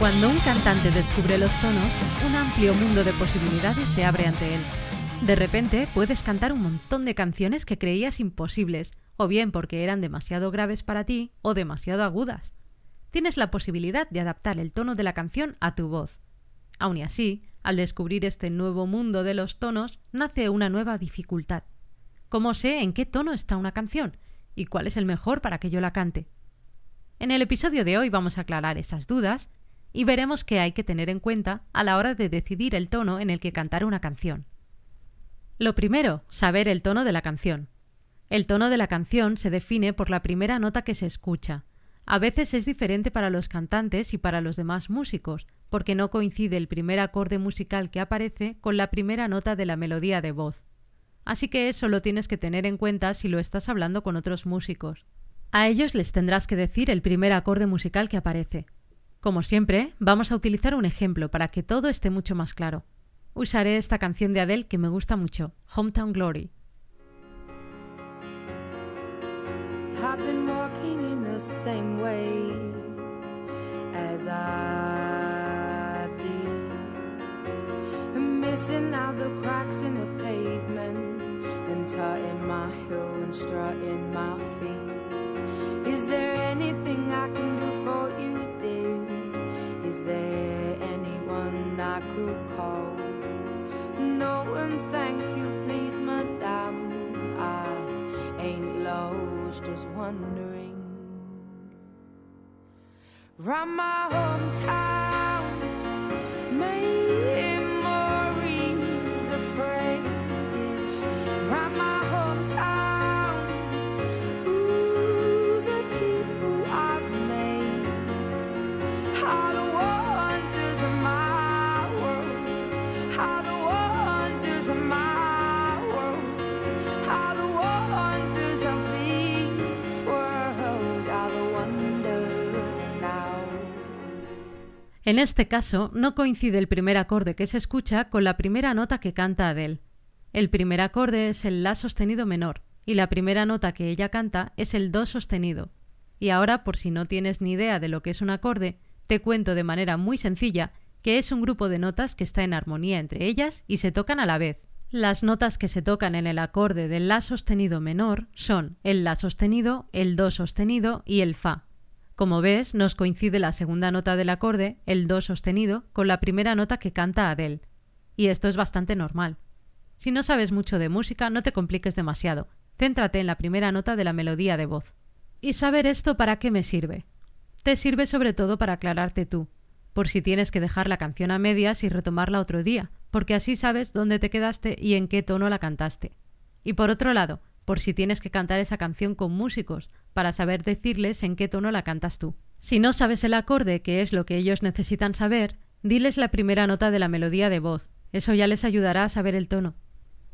Cuando un cantante descubre los tonos, un amplio mundo de posibilidades se abre ante él. De repente puedes cantar un montón de canciones que creías imposibles, o bien porque eran demasiado graves para ti o demasiado agudas. Tienes la posibilidad de adaptar el tono de la canción a tu voz. Aun y así, al descubrir este nuevo mundo de los tonos, nace una nueva dificultad. ¿Cómo sé en qué tono está una canción? ¿Y cuál es el mejor para que yo la cante? En el episodio de hoy vamos a aclarar esas dudas y veremos qué hay que tener en cuenta a la hora de decidir el tono en el que cantar una canción. Lo primero, saber el tono de la canción. El tono de la canción se define por la primera nota que se escucha. A veces es diferente para los cantantes y para los demás músicos, porque no coincide el primer acorde musical que aparece con la primera nota de la melodía de voz. Así que eso lo tienes que tener en cuenta si lo estás hablando con otros músicos. A ellos les tendrás que decir el primer acorde musical que aparece. Como siempre, vamos a utilizar un ejemplo para que todo esté mucho más claro. Usaré esta canción de Adele que me gusta mucho, Hometown Glory. Wondering. Round my hometown, memories. Round my hometown, ooh, the people I've made. En este caso, no coincide el primer acorde que se escucha con la primera nota que canta Adele. El primer acorde es el La sostenido menor y la primera nota que ella canta es el Do sostenido. Y ahora, por si no tienes ni idea de lo que es un acorde, te cuento de manera muy sencilla que es un grupo de notas que está en armonía entre ellas y se tocan a la vez. Las notas que se tocan en el acorde del La sostenido menor son el La sostenido, el Do sostenido y el Fa. Como ves, nos coincide la segunda nota del acorde, el Do sostenido, con la primera nota que canta Adele. Y esto es bastante normal. Si no sabes mucho de música, no te compliques demasiado. Céntrate en la primera nota de la melodía de voz. ¿Y saber esto para qué me sirve? Te sirve sobre todo para aclararte tú, por si tienes que dejar la canción a medias y retomarla otro día, porque así sabes dónde te quedaste y en qué tono la cantaste. Y por otro lado, por si tienes que cantar esa canción con músicos, para saber decirles en qué tono la cantas tú. Si no sabes el acorde, que es lo que ellos necesitan saber, diles la primera nota de la melodía de voz. Eso ya les ayudará a saber el tono.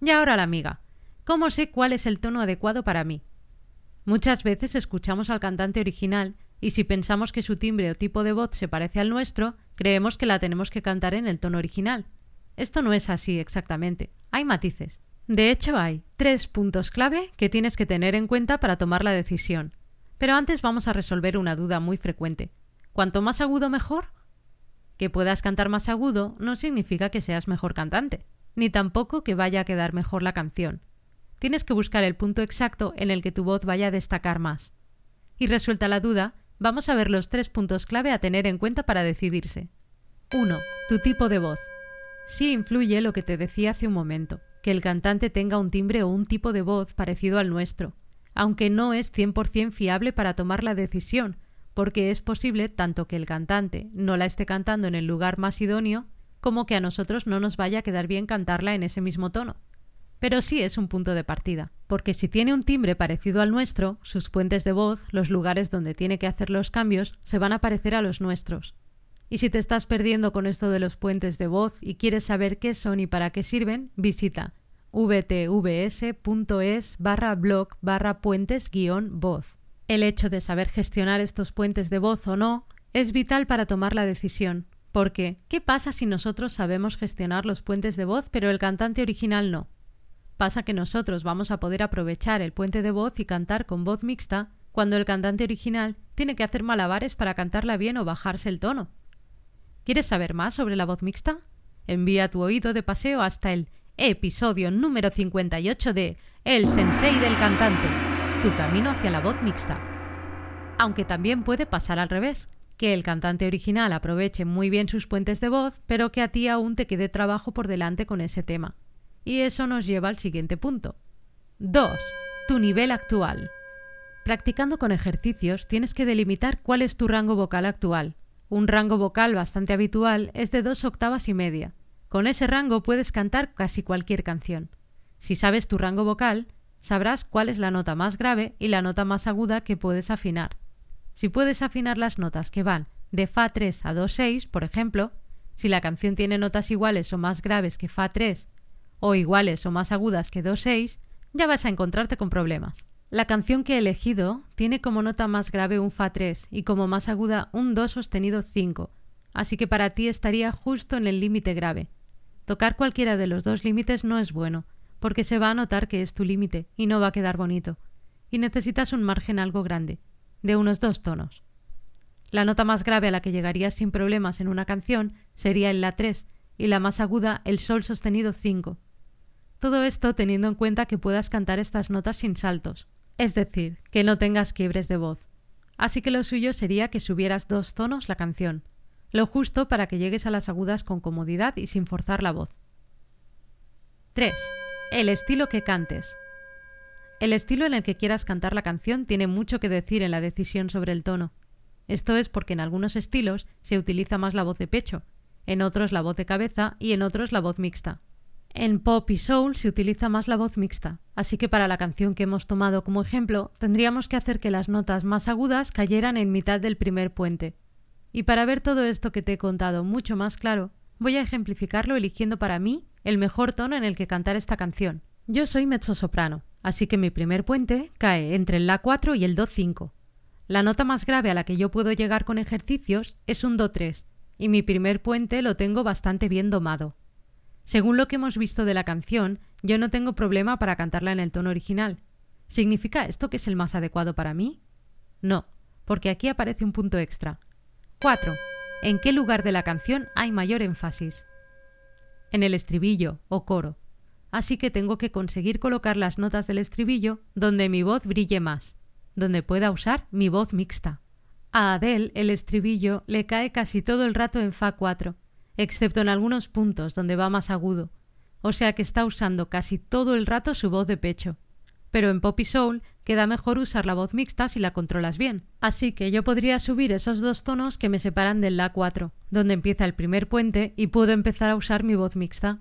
Y ahora la amiga. ¿Cómo sé cuál es el tono adecuado para mí? Muchas veces escuchamos al cantante original y si pensamos que su timbre o tipo de voz se parece al nuestro, creemos que la tenemos que cantar en el tono original. Esto no es así exactamente. Hay matices. De hecho, hay tres puntos clave que tienes que tener en cuenta para tomar la decisión. Pero antes vamos a resolver una duda muy frecuente. ¿Cuanto más agudo mejor? Que puedas cantar más agudo no significa que seas mejor cantante, ni tampoco que vaya a quedar mejor la canción. Tienes que buscar el punto exacto en el que tu voz vaya a destacar más. Y resuelta la duda, vamos a ver los tres puntos clave a tener en cuenta para decidirse. 1. Tu tipo de voz. Sí influye lo que te decía hace un momento, que el cantante tenga un timbre o un tipo de voz parecido al nuestro, aunque no es 100% fiable para tomar la decisión, porque es posible tanto que el cantante no la esté cantando en el lugar más idóneo, como que a nosotros no nos vaya a quedar bien cantarla en ese mismo tono. Pero sí es un punto de partida, porque si tiene un timbre parecido al nuestro, sus puentes de voz, los lugares donde tiene que hacer los cambios, se van a parecer a los nuestros. Y si te estás perdiendo con esto de los puentes de voz y quieres saber qué son y para qué sirven, visita vtvs.es barra blog barra puentes guion voz. El hecho de saber gestionar estos puentes de voz o no es vital para tomar la decisión, porque ¿qué pasa si nosotros sabemos gestionar los puentes de voz pero el cantante original no? Pasa que nosotros vamos a poder aprovechar el puente de voz y cantar con voz mixta cuando el cantante original tiene que hacer malabares para cantarla bien o bajarse el tono. ¿Quieres saber más sobre la voz mixta? Envía tu oído de paseo hasta el episodio número 58 de El Sensei del Cantante, tu camino hacia la voz mixta. Aunque también puede pasar al revés, que el cantante original aproveche muy bien sus puentes de voz, pero que a ti aún te quede trabajo por delante con ese tema. Y eso nos lleva al siguiente punto. 2. Tu nivel actual. Practicando con ejercicios tienes que delimitar cuál es tu rango vocal actual. Un rango vocal bastante habitual es de dos octavas y media, con ese rango puedes cantar casi cualquier canción. Si sabes tu rango vocal, sabrás cuál es la nota más grave y la nota más aguda que puedes afinar. Si puedes afinar las notas que van de Fa3 a Do6, por ejemplo, si la canción tiene notas iguales o más graves que Fa3 o iguales o más agudas que Do6, ya vas a encontrarte con problemas. La canción que he elegido tiene como nota más grave un Fa3 y como más aguda un Do sostenido 5, así que para ti estaría justo en el límite grave. Tocar cualquiera de los dos límites no es bueno, porque se va a notar que es tu límite y no va a quedar bonito. Y necesitas un margen algo grande, de unos dos tonos. La nota más grave a la que llegarías sin problemas en una canción sería el La 3 y la más aguda el Sol sostenido 5. Todo esto teniendo en cuenta que puedas cantar estas notas sin saltos, es decir, que no tengas quiebres de voz. Así que lo suyo sería que subieras dos tonos la canción, lo justo para que llegues a las agudas con comodidad y sin forzar la voz. 3. El estilo que cantes. El estilo en el que quieras cantar la canción tiene mucho que decir en la decisión sobre el tono. Esto es porque en algunos estilos se utiliza más la voz de pecho, en otros la voz de cabeza y en otros la voz mixta. En pop y soul se utiliza más la voz mixta, así que para la canción que hemos tomado como ejemplo tendríamos que hacer que las notas más agudas cayeran en mitad del primer puente, y para ver todo esto que te he contado mucho más claro, voy a ejemplificarlo eligiendo para mí el mejor tono en el que cantar esta canción. Yo soy mezzosoprano, así que mi primer puente cae entre el La4 y el Do5. La nota más grave a la que yo puedo llegar con ejercicios es un Do3, y mi primer puente lo tengo bastante bien domado. Según lo que hemos visto de la canción, yo no tengo problema para cantarla en el tono original. ¿Significa esto que es el más adecuado para mí? No, porque aquí aparece un punto extra. 4. ¿En qué lugar de la canción hay mayor énfasis? En el estribillo o coro. Así que tengo que conseguir colocar las notas del estribillo donde mi voz brille más, donde pueda usar mi voz mixta. A Adele el estribillo le cae casi todo el rato en Fa 4, excepto en algunos puntos donde va más agudo, o sea que está usando casi todo el rato su voz de pecho. Pero en pop y soul queda mejor usar la voz mixta si la controlas bien. Así que yo podría subir esos dos tonos que me separan del La 4, donde empieza el primer puente, y puedo empezar a usar mi voz mixta.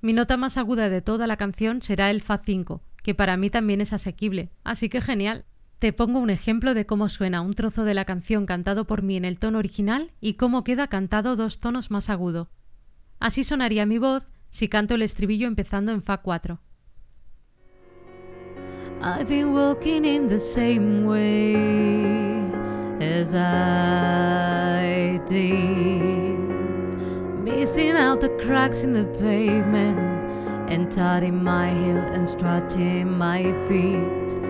Mi nota más aguda de toda la canción será el Fa 5, que para mí también es asequible, así que genial. Te pongo un ejemplo de cómo suena un trozo de la canción cantado por mí en el tono original y cómo queda cantado dos tonos más agudo. Así sonaría mi voz si canto el estribillo empezando en Fa 4. I've been walking in the same way as I did, missing out the cracks in the pavement and tutting my heel and strutting my feet.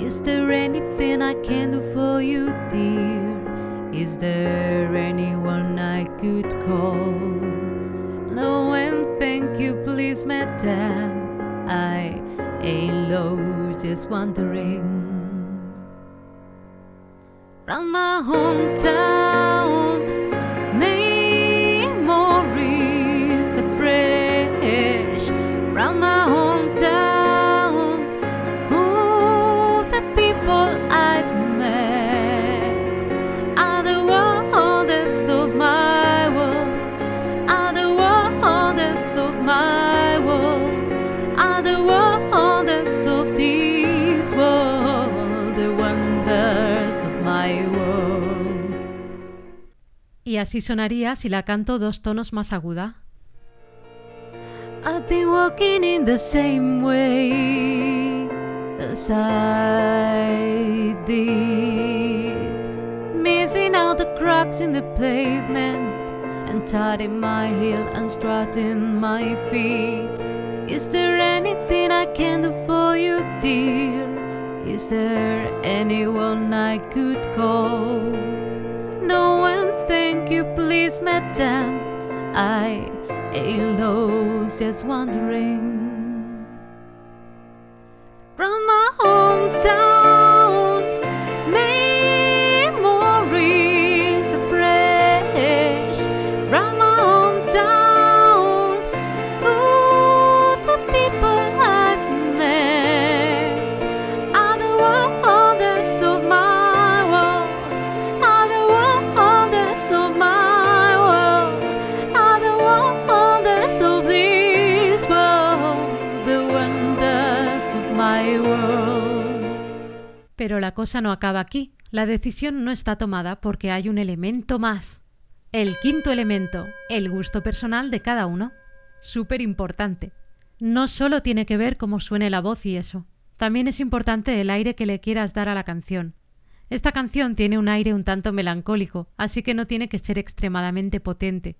Is there anything I can do for you, dear? Is there anyone I could call? No, and thank you, please, madam. I ain't just wandering round my hometown. Así sonaría si la canto dos tonos más aguda. I've been walking in the same way as I did, missing out the cracks in the pavement and tucking my heel and strutting my feet. Is there anything I can do for you, dear? Is there anyone I could call? you please, madam. I, a low, just wondering. Pero la cosa no acaba aquí. La decisión no está tomada porque hay un elemento más. El quinto elemento, el gusto personal de cada uno. Súper importante. No solo tiene que ver cómo suene la voz y eso. También es importante el aire que le quieras dar a la canción. Esta canción tiene un aire un tanto melancólico, así que no tiene que ser extremadamente potente.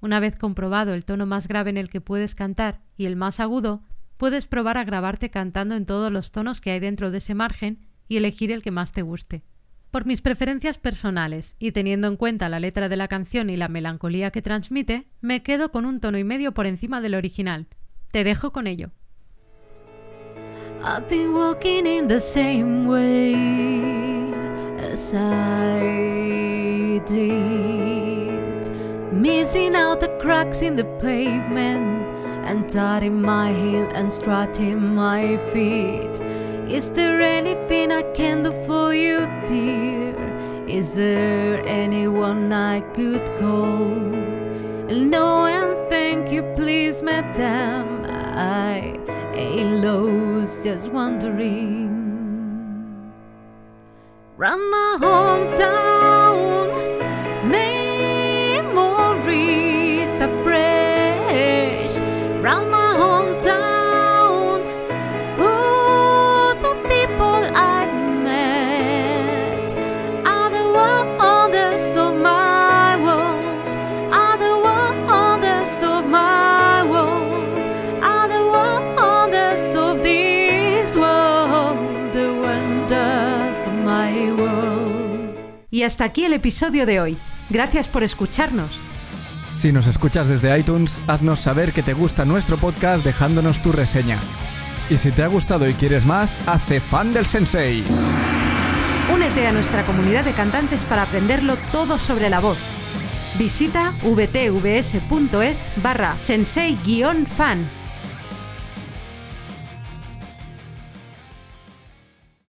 Una vez comprobado el tono más grave en el que puedes cantar y el más agudo, puedes probar a grabarte cantando en todos los tonos que hay dentro de ese margen y elegir el que más te guste. Por mis preferencias personales y teniendo en cuenta la letra de la canción y la melancolía que transmite, me quedo con un tono y medio por encima del original. Te dejo con ello. I've been walking in the same way as I did, missing out the cracks in the pavement and tucking my heel and strutting my feet. Is there anything I can do for you, dear? Is there anyone I could call? No, and thank you, please, madam. I ain't lost, just wondering. From my hometown, memories are fresh. From my Y hasta aquí el episodio de hoy. Gracias por escucharnos. Si nos escuchas desde iTunes, haznos saber que te gusta nuestro podcast dejándonos tu reseña. Y si te ha gustado y quieres más, hazte fan del sensei. Únete a nuestra comunidad de cantantes para aprenderlo todo sobre la voz. Visita vtvs.es barra sensei-fan.